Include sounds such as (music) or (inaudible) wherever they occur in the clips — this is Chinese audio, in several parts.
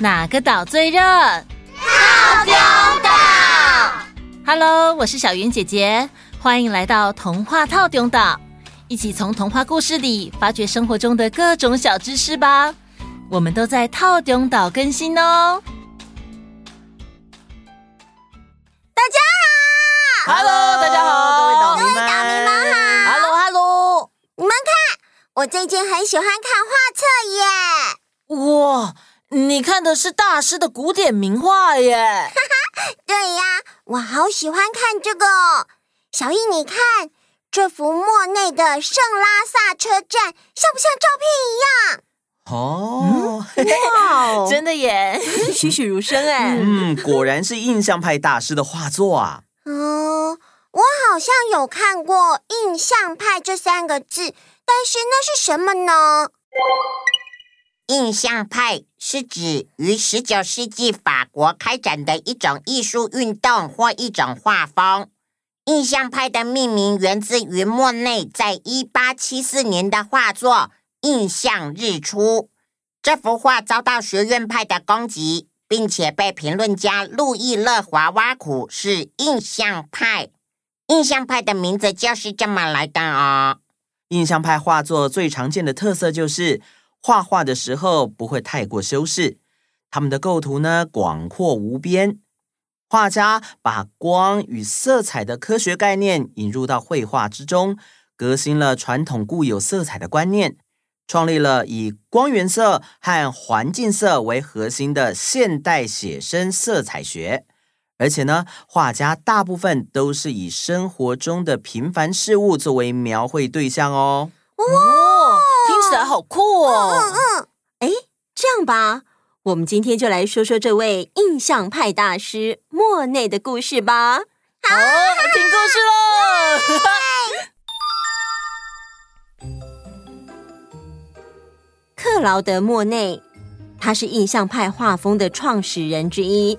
哪个岛最热？套丁岛。Hello，我是小云姐姐，欢迎来到童话套丁岛，一起从童话故事里发掘生活中的各种小知识吧。我们都在套丁岛更新哦。大家好，Hello，大家好，各位岛民们，各位岛民们好，Hello，Hello，你们看，我最近很喜欢看画册耶。哇！你看的是大师的古典名画耶！哈哈，对呀，我好喜欢看这个哦。小易，你看这幅莫内的圣拉萨车站，像不像照片一样？哦，(laughs) 哇，真的耶，(laughs) 栩栩如生哎。嗯，果然是印象派大师的画作啊。嗯，我好像有看过“印象派”这三个字，但是那是什么呢？印象派是指于十九世纪法国开展的一种艺术运动或一种画风。印象派的命名源自于莫内在一八七四年的画作《印象日出》。这幅画遭到学院派的攻击，并且被评论家路易·勒华挖苦是印象派。印象派的名字就是这么来的哦。印象派画作最常见的特色就是。画画的时候不会太过修饰，他们的构图呢，广阔无边。画家把光与色彩的科学概念引入到绘画之中，革新了传统固有色彩的观念，创立了以光源色和环境色为核心的现代写生色彩学。而且呢，画家大部分都是以生活中的平凡事物作为描绘对象哦。哇！听起来好酷哦！嗯嗯，哎，这样吧，我们今天就来说说这位印象派大师莫内的故事吧。好，听故事喽！克劳德·莫内，他是印象派画风的创始人之一。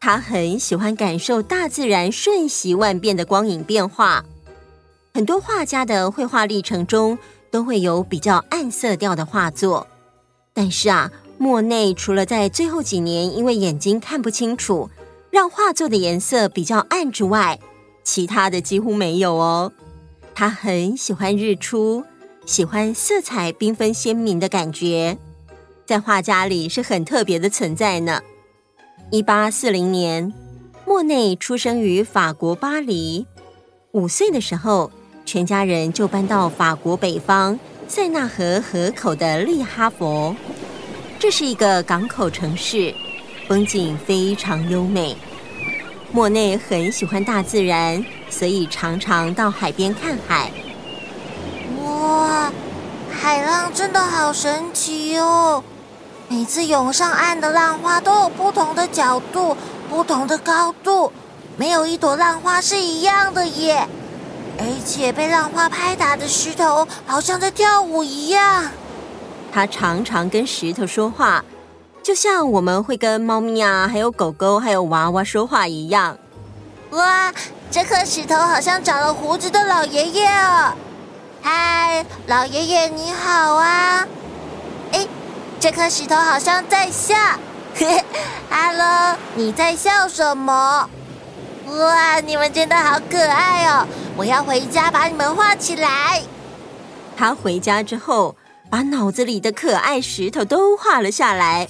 他很喜欢感受大自然瞬息万变的光影变化。很多画家的绘画历程中，都会有比较暗色调的画作，但是啊，莫内除了在最后几年因为眼睛看不清楚，让画作的颜色比较暗之外，其他的几乎没有哦。他很喜欢日出，喜欢色彩缤纷鲜明的感觉，在画家里是很特别的存在呢。一八四零年，莫内出生于法国巴黎，五岁的时候。全家人就搬到法国北方塞纳河河口的利哈佛，这是一个港口城市，风景非常优美。莫内很喜欢大自然，所以常常到海边看海。哇，海浪真的好神奇哦！每次涌上岸的浪花都有不同的角度、不同的高度，没有一朵浪花是一样的耶。而且被浪花拍打的石头好像在跳舞一样。他常常跟石头说话，就像我们会跟猫咪啊、还有狗狗、还有娃娃说话一样。哇，这颗石头好像长了胡子的老爷爷哦！嗨，老爷爷你好啊！哎，这颗石头好像在笑。嘿 (laughs) 嘿，Hello，你在笑什么？哇，你们真的好可爱哦！我要回家把你们画起来。他回家之后，把脑子里的可爱石头都画了下来。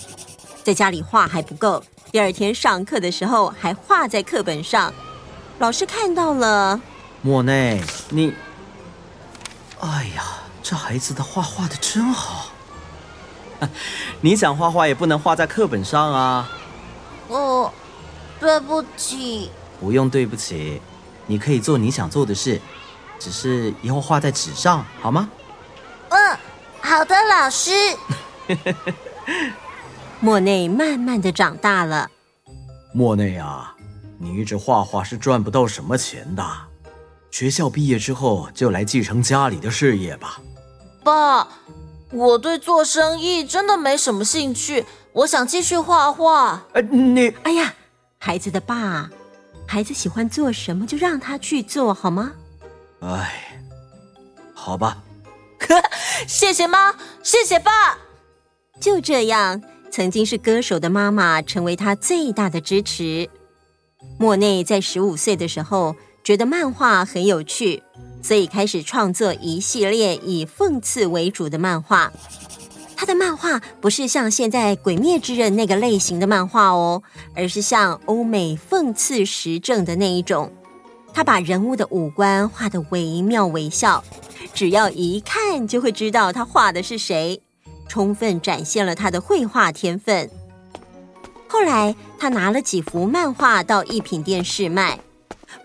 在家里画还不够，第二天上课的时候还画在课本上。老师看到了，莫内，你……哎呀，这孩子的画画的真好。(laughs) 你想画画也不能画在课本上啊。哦，对不起。不用对不起，你可以做你想做的事，只是以后画在纸上好吗？嗯，好的，老师。(laughs) 莫内慢慢的长大了。莫内啊，你一直画画是赚不到什么钱的，学校毕业之后就来继承家里的事业吧。爸，我对做生意真的没什么兴趣，我想继续画画。呃，你，哎呀，孩子的爸。孩子喜欢做什么，就让他去做好吗？哎，好吧。(laughs) 谢谢妈，谢谢爸。就这样，曾经是歌手的妈妈成为他最大的支持。莫内在十五岁的时候，觉得漫画很有趣，所以开始创作一系列以讽刺为主的漫画。他的漫画不是像现在《鬼灭之刃》那个类型的漫画哦，而是像欧美讽刺时政的那一种。他把人物的五官画得惟妙惟肖，只要一看就会知道他画的是谁，充分展现了他的绘画天分。后来，他拿了几幅漫画到艺品店试卖，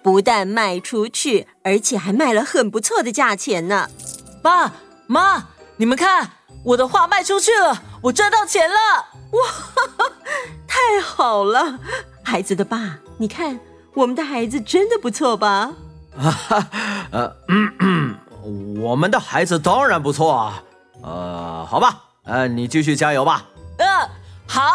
不但卖出去，而且还卖了很不错的价钱呢。爸妈，你们看，我的画卖出去了，我赚到钱了！哇，(laughs) 太好了，孩子的爸，你看。我们的孩子真的不错吧？哈哈，呃，我们的孩子当然不错啊。呃，好吧，呃，你继续加油吧。嗯、呃，好。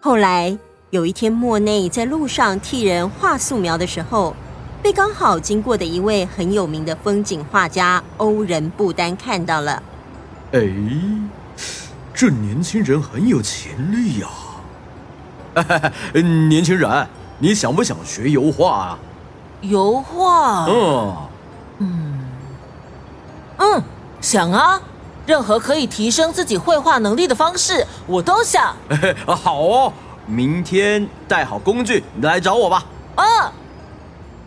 后来有一天，莫内在路上替人画素描的时候，被刚好经过的一位很有名的风景画家欧仁布丹看到了。哎，这年轻人很有潜力呀、(laughs) 年轻人。你想不想学油画啊？油画？嗯嗯嗯，想啊！任何可以提升自己绘画能力的方式，我都想。(laughs) 好哦，明天带好工具来找我吧。哦。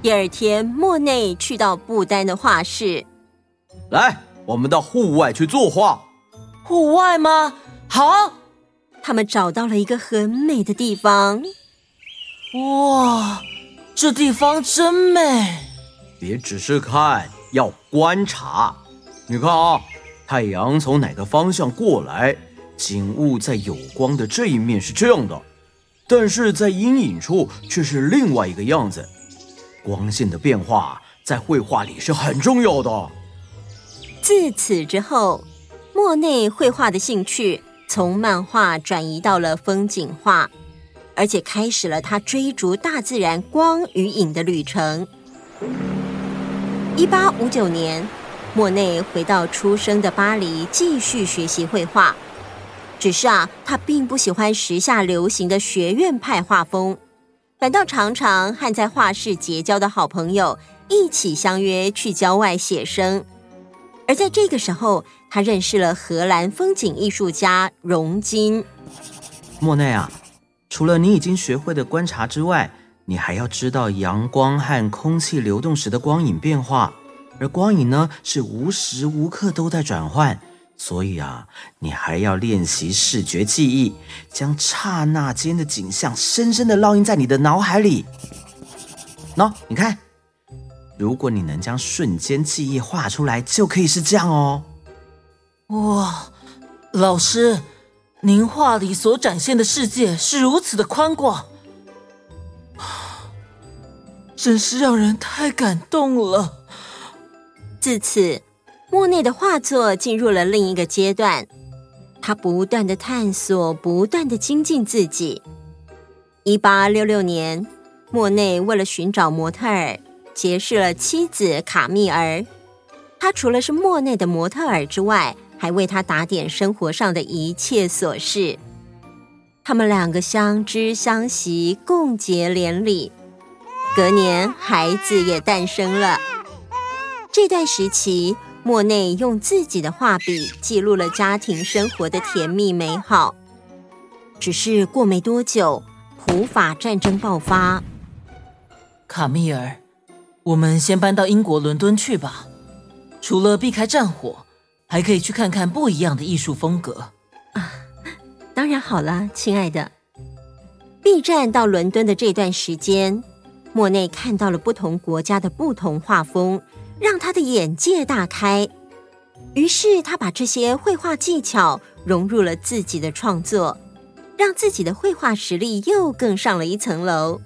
第二天，莫内去到布丹的画室。来，我们到户外去作画。户外吗？好。他们找到了一个很美的地方。哇，这地方真美！别只是看，要观察。你看啊，太阳从哪个方向过来，景物在有光的这一面是这样的，但是在阴影处却是另外一个样子。光线的变化在绘画里是很重要的。自此之后，莫内绘画的兴趣从漫画转移到了风景画。而且开始了他追逐大自然光与影的旅程。一八五九年，莫内回到出生的巴黎，继续学习绘画。只是啊，他并不喜欢时下流行的学院派画风，反倒常常和在画室结交的好朋友一起相约去郊外写生。而在这个时候，他认识了荷兰风景艺术家荣金。莫内啊。除了你已经学会的观察之外，你还要知道阳光和空气流动时的光影变化，而光影呢，是无时无刻都在转换，所以啊，你还要练习视觉记忆，将刹那间的景象深深的烙印在你的脑海里。喏，你看，如果你能将瞬间记忆画出来，就可以是这样哦。哇，老师。您画里所展现的世界是如此的宽广，真是让人太感动了。自此，莫内的画作进入了另一个阶段，他不断的探索，不断的精进自己。一八六六年，莫内为了寻找模特儿，结识了妻子卡密尔。他除了是莫内的模特儿之外，还为他打点生活上的一切琐事，他们两个相知相惜，共结连理。隔年，孩子也诞生了。这段时期，莫内用自己的画笔记录了家庭生活的甜蜜美好。只是过没多久，普法战争爆发。卡密尔，我们先搬到英国伦敦去吧。除了避开战火。还可以去看看不一样的艺术风格啊！当然好了，亲爱的。避战到伦敦的这段时间，莫内看到了不同国家的不同画风，让他的眼界大开。于是他把这些绘画技巧融入了自己的创作，让自己的绘画实力又更上了一层楼。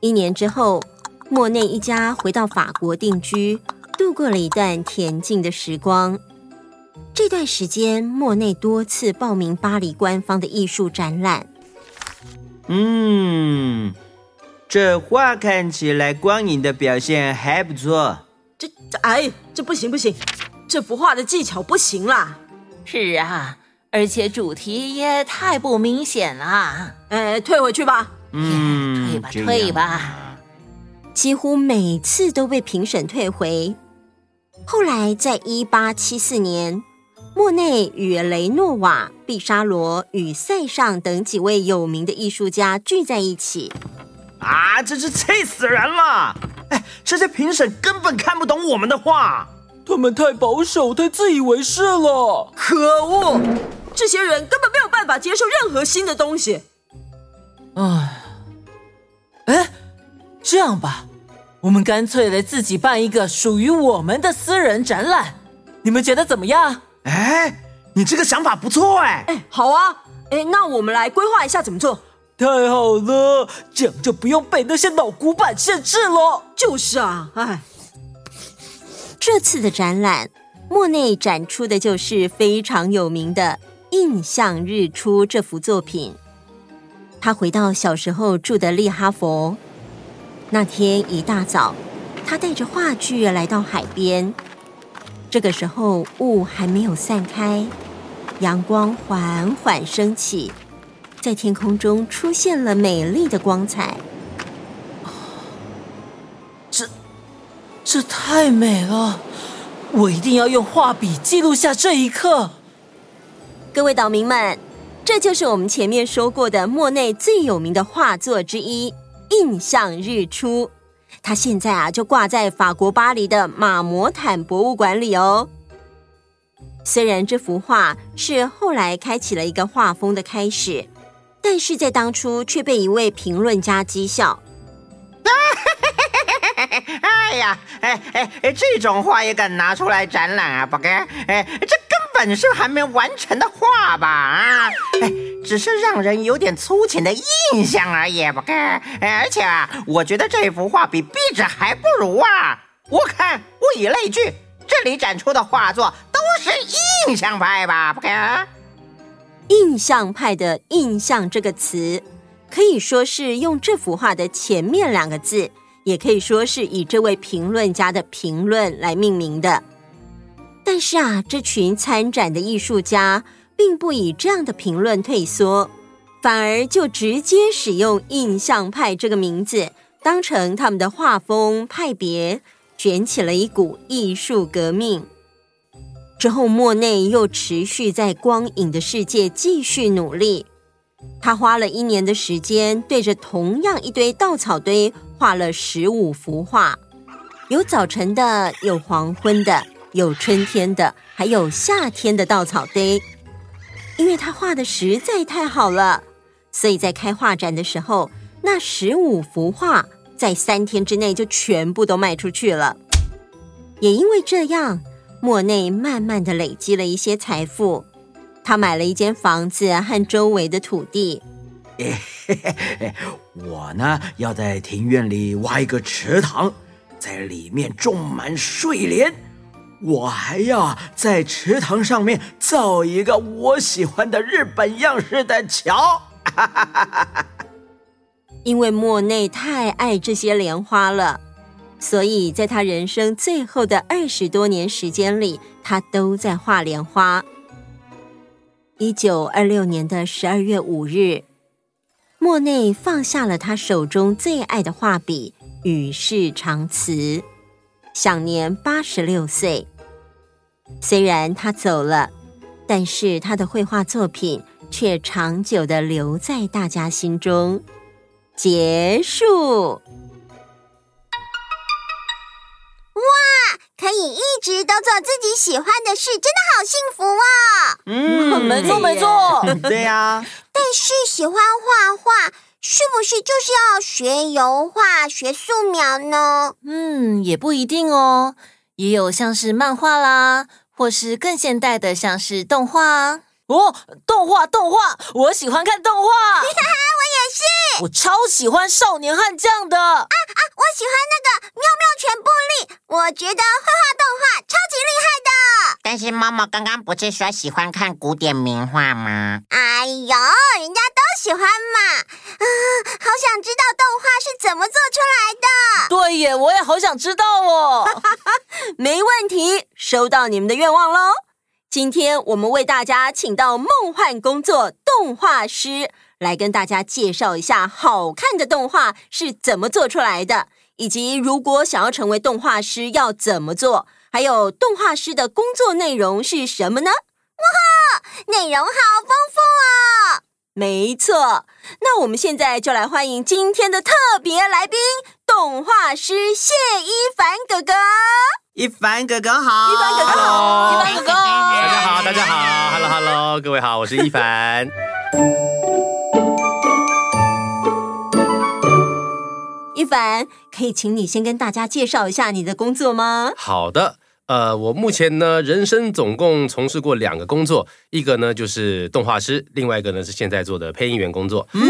一年之后，莫内一家回到法国定居，度过了一段恬静的时光。这段时间，莫内多次报名巴黎官方的艺术展览。嗯，这画看起来光影的表现还不错。这这，哎，这不行不行，这幅画的技巧不行啦。是啊，而且主题也太不明显了。哎，退回去吧。嗯，退吧，退吧。几乎每次都被评审退回。后来，在一八七四年，莫内与雷诺瓦、毕沙罗与塞尚等几位有名的艺术家聚在一起。啊，真是气死人了！哎，这些评审根本看不懂我们的话，他们太保守、太自以为是了。可恶，这些人根本没有办法接受任何新的东西。唉。哎，这样吧，我们干脆来自己办一个属于我们的私人展览，你们觉得怎么样？哎，你这个想法不错哎。哎，好啊，哎，那我们来规划一下怎么做。太好了，这样就不用被那些老古板限制了。就是啊，哎，这次的展览，莫内展出的就是非常有名的《印象日出》这幅作品。他回到小时候住的利哈佛。那天一大早，他带着画具来到海边。这个时候雾还没有散开，阳光缓缓升起，在天空中出现了美丽的光彩。这，这太美了！我一定要用画笔记录下这一刻。各位岛民们。这就是我们前面说过的莫内最有名的画作之一《印象日出》，它现在啊就挂在法国巴黎的马摩坦博物馆里哦。虽然这幅画是后来开启了一个画风的开始，但是在当初却被一位评论家讥笑。(laughs) 哎呀，哎哎哎，这种画也敢拿出来展览啊？不该，哎这根。本是还没完成的画吧？啊，哎，只是让人有点粗浅的印象而已，不该。而且啊，我觉得这幅画比壁纸还不如啊！我看，物以类聚，这里展出的画作都是印象派吧？不该。印象派的“印象”这个词，可以说是用这幅画的前面两个字，也可以说是以这位评论家的评论来命名的。但是啊，这群参展的艺术家并不以这样的评论退缩，反而就直接使用“印象派”这个名字，当成他们的画风派别，卷起了一股艺术革命。之后，莫内又持续在光影的世界继续努力。他花了一年的时间，对着同样一堆稻草堆画了十五幅画，有早晨的，有黄昏的。有春天的，还有夏天的稻草堆，因为他画的实在太好了，所以在开画展的时候，那十五幅画在三天之内就全部都卖出去了。也因为这样，莫内慢慢的累积了一些财富，他买了一间房子和周围的土地。(laughs) 我呢，要在庭院里挖一个池塘，在里面种满睡莲。我还要在池塘上面造一个我喜欢的日本样式的桥，(laughs) 因为莫内太爱这些莲花了，所以在他人生最后的二十多年时间里，他都在画莲花。一九二六年的十二月五日，莫内放下了他手中最爱的画笔，与世长辞，享年八十六岁。虽然他走了，但是他的绘画作品却长久的留在大家心中。结束。哇，可以一直都做自己喜欢的事，真的好幸福哦！嗯，没错没错，对呀。但是喜欢画画，是不是就是要学油画、学素描呢？嗯，也不一定哦，也有像是漫画啦。或是更现代的，像是动画哦，动画动画，我喜欢看动画，(laughs) 我也是，我超喜欢少年悍将的啊啊！我喜欢那个妙妙全部力，我觉得绘画动画超级厉害的。但是妈妈刚刚不是说喜欢看古典名画吗？哎呦，人家都喜欢嘛！啊，好想知道动画是怎么做出来的。对耶，我也好想知道哦。(laughs) 没问题，收到你们的愿望喽。今天我们为大家请到梦幻工作动画师来跟大家介绍一下好看的动画是怎么做出来的，以及如果想要成为动画师要怎么做，还有动画师的工作内容是什么呢？哇哈，内容好丰富啊！没错，那我们现在就来欢迎今天的特别来宾——动画师谢一凡哥哥。一凡哥哥好，一凡哥哥好，一凡哥哥，大家好，大家好，Hello Hello，各位好，我是一凡。一凡，可以请你先跟大家介绍一下你的工作吗？好的。呃，我目前呢，人生总共从事过两个工作，一个呢就是动画师，另外一个呢是现在做的配音员工作。嗯，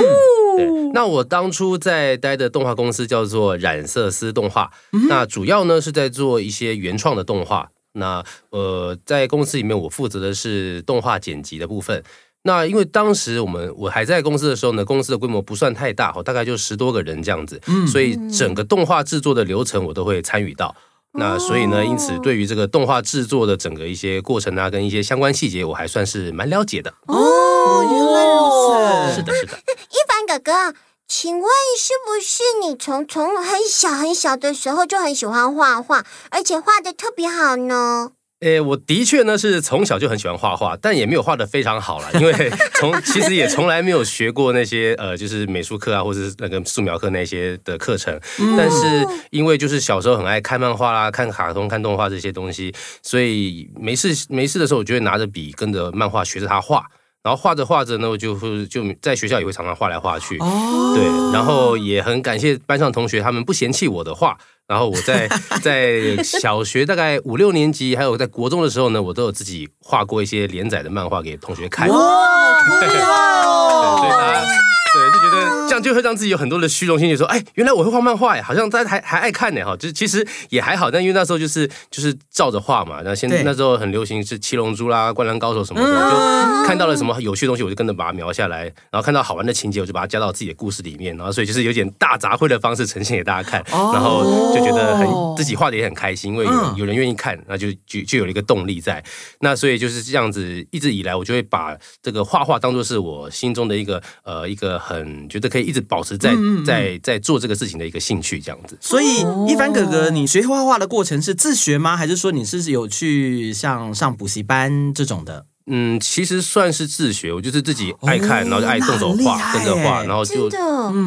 对。那我当初在待的动画公司叫做染色丝动画，嗯、那主要呢是在做一些原创的动画。那呃，在公司里面，我负责的是动画剪辑的部分。那因为当时我们我还在公司的时候呢，公司的规模不算太大，大概就十多个人这样子，嗯，所以整个动画制作的流程我都会参与到。那所以呢，因此对于这个动画制作的整个一些过程啊，跟一些相关细节，我还算是蛮了解的。哦，原来如此。是的，是的。哥哥，请问是不是你从从很小很小的时候就很喜欢画画，而且画的特别好呢？诶，我的确呢是从小就很喜欢画画，但也没有画的非常好啦，(laughs) 因为从其实也从来没有学过那些呃，就是美术课啊，或者是那个素描课那些的课程。但是因为就是小时候很爱看漫画啦、看卡通、看动画这些东西，所以没事没事的时候，我就会拿着笔跟着漫画学着它画，然后画着画着呢，我就会就在学校也会常常画来画去。哦，对，然后也很感谢班上同学，他们不嫌弃我的画。然后我在 (laughs) 在小学大概五六年级，还有在国中的时候呢，我都有自己画过一些连载的漫画给同学看。哇，(laughs) 对，所以他对就觉得。这样就会让自己有很多的虚荣心，就说：“哎，原来我会画漫画呀，好像大家还还爱看呢。”哈，就是其实也还好，但因为那时候就是就是照着画嘛。那现在那时候很流行是七龙珠啦、灌篮高手什么的，就看到了什么有趣的东西，我就跟着把它描下来。然后看到好玩的情节，我就把它加到自己的故事里面。然后所以就是有点大杂烩的方式呈现给大家看。然后就觉得很自己画的也很开心，因为有有人愿意看，那就就就有了一个动力在。那所以就是这样子，一直以来我就会把这个画画当做是我心中的一个呃一个很觉得可以。一直保持在在在做这个事情的一个兴趣，这样子。所以，一凡哥哥，你学画画的过程是自学吗？还是说你是有去像上补习班这种的？嗯，其实算是自学，我就是自己爱看，然后就爱动手画，跟着画，然后就，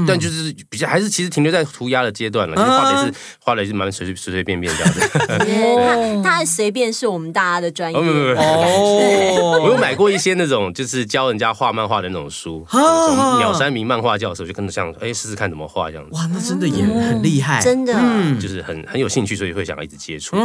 但就是比较还是其实停留在涂鸦的阶段了，就画的是画的是蛮随随随便便这样子。(laughs) 他他随便是我们大家的专业哦。(laughs) 我有买过一些那种就是教人家画漫画的那种书，(laughs) 鸟山明漫画教授，就跟着这样哎试试看怎么画这样子。哇，那真的也很厉害，真的，就是很很有兴趣，所以会想要一直接触。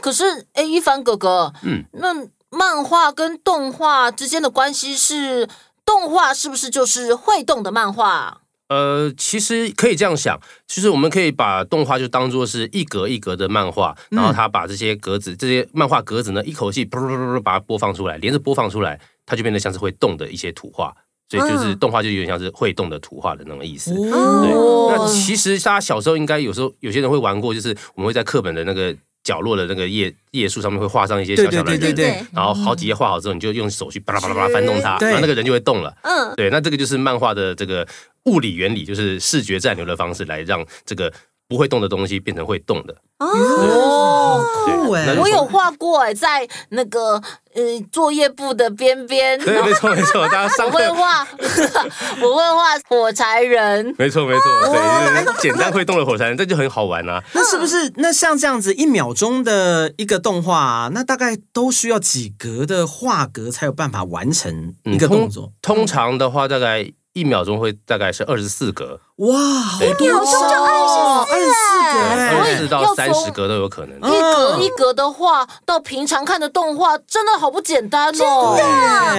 可是哎，一凡哥哥，嗯，那。漫画跟动画之间的关系是，动画是不是就是会动的漫画？呃，其实可以这样想，其实我们可以把动画就当做是一格一格的漫画，然后他把这些格子、这些漫画格子呢，一口气噗噗噗噗把它播放出来，连着播放出来，它就变得像是会动的一些图画，所以就是动画就有点像是会动的图画的那种意思。对，那其实大家小时候应该有时候有些人会玩过，就是我们会在课本的那个。角落的那个页页数上面会画上一些小小的人，对对对对，然后好几页画好之后，你就用手去巴拉巴拉巴拉翻动它，然后那个人就会动了。嗯，对，那这个就是漫画的这个物理原理，就是视觉暂留的方式来让这个。不会动的东西变成会动的哦，酷哎！我有画过哎，在那个呃作业簿的边边。对，没错没错，大家上课。我会画，(laughs) 我会画火柴人。没错没错，对，就是简单会动的火柴人，这就很好玩啊。那是不是？那像这样子一秒钟的一个动画，那大概都需要几格的画格才有办法完成一个动作？通常的话，大概。一秒钟会大概是二十四格，哇，一秒钟就二十四格，二十四到三十格都有可能。一格一格的画，到平常看的动画，真的好不简单哦。真的。啊，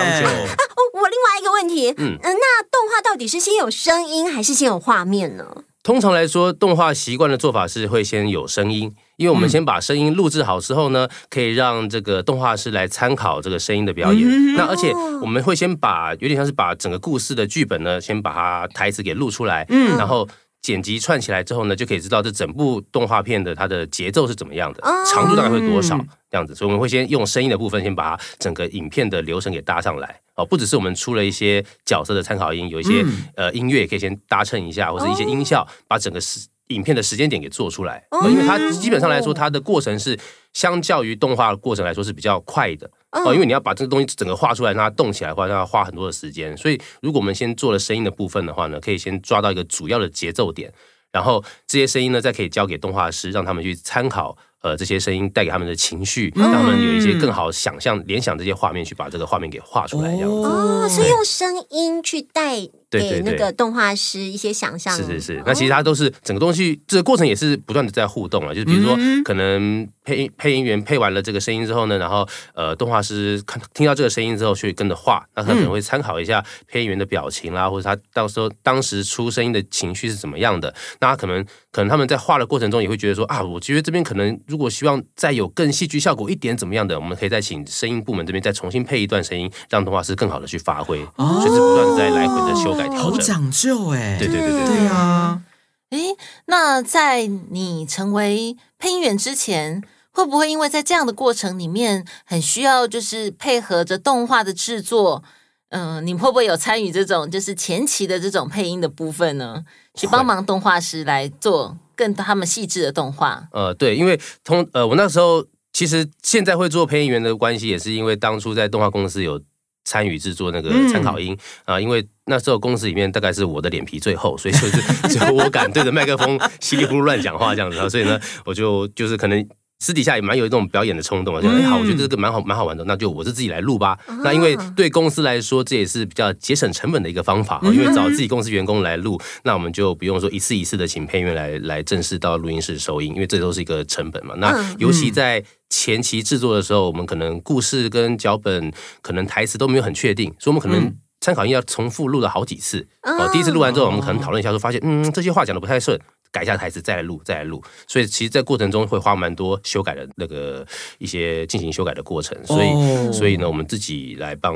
我另外一个问题，嗯，那动画到底是先有声音还是先有画面呢？通常来说，动画习惯的做法是会先有声音。因为我们先把声音录制好之后呢，可以让这个动画师来参考这个声音的表演。嗯、那而且我们会先把有点像是把整个故事的剧本呢，先把它台词给录出来，嗯，然后剪辑串起来之后呢，就可以知道这整部动画片的它的节奏是怎么样的，哦长度大概会多少这样子。所以我们会先用声音的部分，先把整个影片的流程给搭上来。哦，不只是我们出了一些角色的参考音，有一些、嗯、呃音乐也可以先搭衬一下，或者一些音效，把整个时影片的时间点给做出来。哦，因为它基本上来说，它的过程是相较于动画的过程来说是比较快的。哦，因为你要把这个东西整个画出来，让它动起来的话，让它花很多的时间。所以，如果我们先做了声音的部分的话呢，可以先抓到一个主要的节奏点，然后这些声音呢，再可以交给动画师，让他们去参考。呃，这些声音带给他们的情绪，让他们有一些更好想象、联想这些画面，去把这个画面给画出来，这样子。哦，是用声音去带给那个动画师一些想象。是是是，那其实它都是整个东西，这个过程也是不断的在互动啊。就是比如说，可能配音配音员配完了这个声音之后呢，然后呃，动画师看听到这个声音之后，去跟着画，那他可能会参考一下配音员的表情啦，或者他到时候当时出声音的情绪是怎么样的。那他可能可能他们在画的过程中也会觉得说啊，我觉得这边可能。如果希望再有更戏剧效果一点，怎么样的，我们可以再请声音部门这边再重新配一段声音，让动画师更好的去发挥，哦、就是不断在来回的修改调整。好讲究哎，对对对对对啊！哎，那在你成为配音员之前，会不会因为在这样的过程里面，很需要就是配合着动画的制作？嗯、呃，你会不会有参与这种就是前期的这种配音的部分呢？去帮忙动画师来做。更他们细致的动画，呃，对，因为通呃，我那时候其实现在会做配音员的关系，也是因为当初在动画公司有参与制作那个参考音啊、嗯呃，因为那时候公司里面大概是我的脸皮最厚，所以就是只有我敢对着麦克风稀里糊涂乱讲话这样子，啊，所以呢，我就就是可能。私底下也蛮有一种表演的冲动啊，就哎好，我觉得这个蛮好蛮好玩的，那就我是自己来录吧。那因为对公司来说，这也是比较节省成本的一个方法，因为找自己公司员工来录，那我们就不用说一次一次的请配音员来来正式到录音室收音，因为这都是一个成本嘛。那尤其在前期制作的时候，我们可能故事跟脚本可能台词都没有很确定，所以我们可能参考音要重复录了好几次。哦，第一次录完之后，我们可能讨论一下，说发现嗯这些话讲的不太顺。改一下台词，再来录，再来录。所以其实，在过程中会花蛮多修改的那个一些进行修改的过程。所以，哦、所以呢，我们自己来帮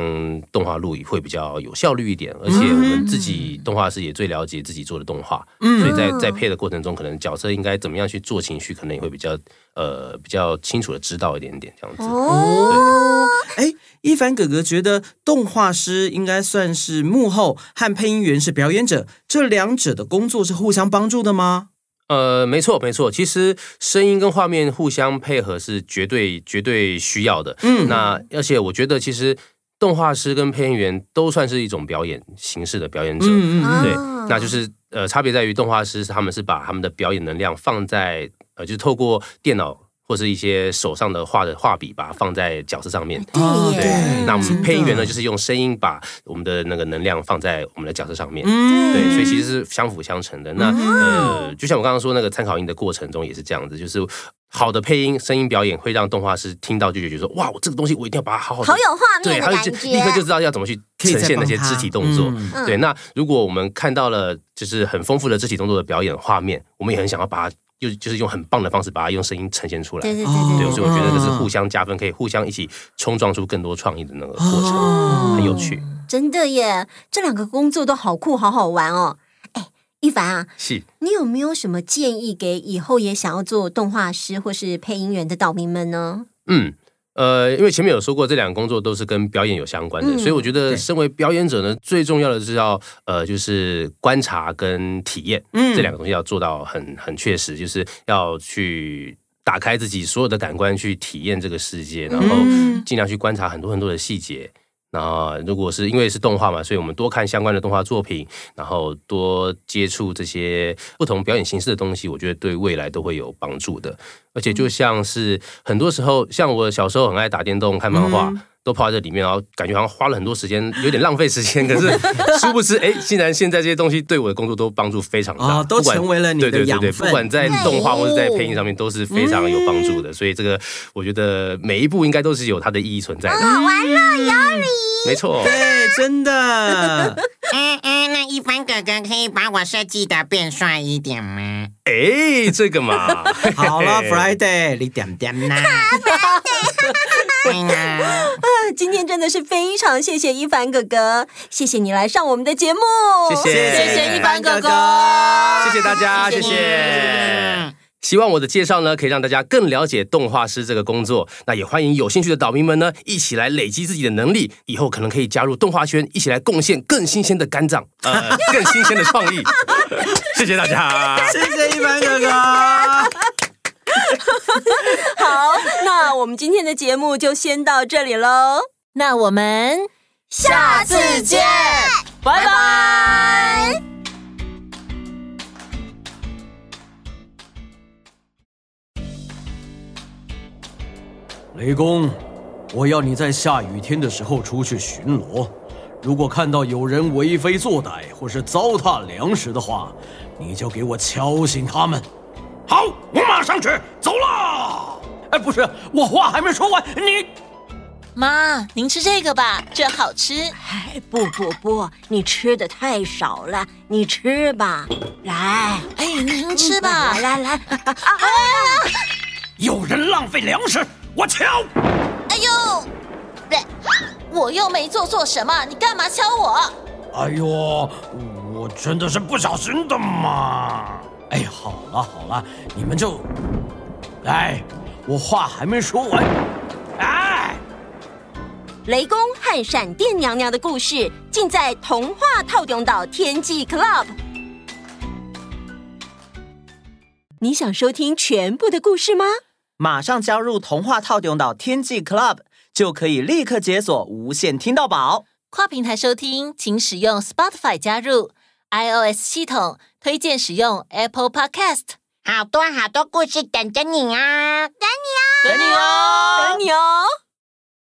动画录会比较有效率一点。而且，我们自己动画师也最了解自己做的动画。嗯，所以在在配的过程中，可能角色应该怎么样去做情绪，可能也会比较呃比较清楚的知道一点点这样子。哦，哎，一凡哥哥觉得动画师应该算是幕后，和配音员是表演者，这两者的工作是互相帮助的吗？呃，没错，没错。其实声音跟画面互相配合是绝对、绝对需要的。嗯，那而且我觉得，其实动画师跟配音员都算是一种表演形式的表演者。嗯嗯，对，那就是呃，差别在于动画师他们是把他们的表演能量放在呃，就是透过电脑。或是一些手上的画的画笔，把它放在角色上面。对，那我们配音员呢，就是用声音把我们的那个能量放在我们的角色上面。对，所以其实是相辅相成的。那呃，就像我刚刚说那个参考音的过程中也是这样子，就是好的配音声音表演会让动画师听到就觉得说，哇，我这个东西我一定要把它好好。好有画面的感觉。对，他就立刻就知道要怎么去呈现那些肢体动作。对，那如果我们看到了就是很丰富的肢体动作的表演画面，我们也很想要把它。就就是用很棒的方式把它用声音呈现出来，对对对对，所以我觉得这是互相加分，可以互相一起冲撞出更多创意的那个过程，哦、很有趣。真的耶，这两个工作都好酷，好好玩哦。哎，一凡啊，是，你有没有什么建议给以后也想要做动画师或是配音员的岛民们呢？嗯。呃，因为前面有说过，这两个工作都是跟表演有相关的，嗯、所以我觉得身为表演者呢，最重要的是要呃，就是观察跟体验，嗯，这两个东西要做到很很确实，就是要去打开自己所有的感官去体验这个世界，然后尽量去观察很多很多的细节。那如果是因为是动画嘛，所以我们多看相关的动画作品，然后多接触这些不同表演形式的东西，我觉得对未来都会有帮助的。而且就像是很多时候，像我小时候很爱打电动、看漫画。嗯都泡在这里面，然后感觉好像花了很多时间，有点浪费时间。可是 (laughs) 殊不知，哎，竟然现在这些东西对我的工作都帮助非常大，哦、都成为了你的养分。对对对对，不管在动画或者在配音上面，都是非常有帮助的。所以这个，我觉得每一步应该都是有它的意义存在的。哦、完了，有你，没错，对，真的。(laughs) 嗯，那一凡哥哥可以把我设计的变帅一点吗？哎，这个嘛，好了，Friday，你点点呐。啊，今天真的是非常谢谢一凡哥哥，谢谢你来上我们的节目，谢谢谢谢一凡哥哥，谢谢大家，谢谢。谢谢希望我的介绍呢，可以让大家更了解动画师这个工作。那也欢迎有兴趣的岛民们呢，一起来累积自己的能力，以后可能可以加入动画圈，一起来贡献更新鲜的肝脏，呃，更新鲜的创意。(laughs) 谢谢大家，谢谢一凡哥哥。(laughs) 好，那我们今天的节目就先到这里喽。那我们下次见，拜拜。雷公，我要你在下雨天的时候出去巡逻。如果看到有人为非作歹或是糟蹋粮食的话，你就给我敲醒他们。好，我马上去，走了。哎，不是，我话还没说完，你。妈，您吃这个吧，这好吃。哎，不不不，你吃的太少了，你吃吧。来，哎，您吃吧，来来来。啊啊！有人浪费粮食。我敲！哎呦，对，我又没做错什么，你干嘛敲我？哎呦，我真的是不小心的嘛！哎，好了好了，你们就，哎，我话还没说完。哎，雷公和闪电娘娘的故事尽在童话透中岛天际 Club。你想收听全部的故事吗？马上加入童话套顶岛天际 Club，就可以立刻解锁无线听到宝。跨平台收听，请使用 Spotify 加入 iOS 系统，推荐使用 Apple Podcast。好多好多故事等着你啊！等你哦，等你哦，等你哦。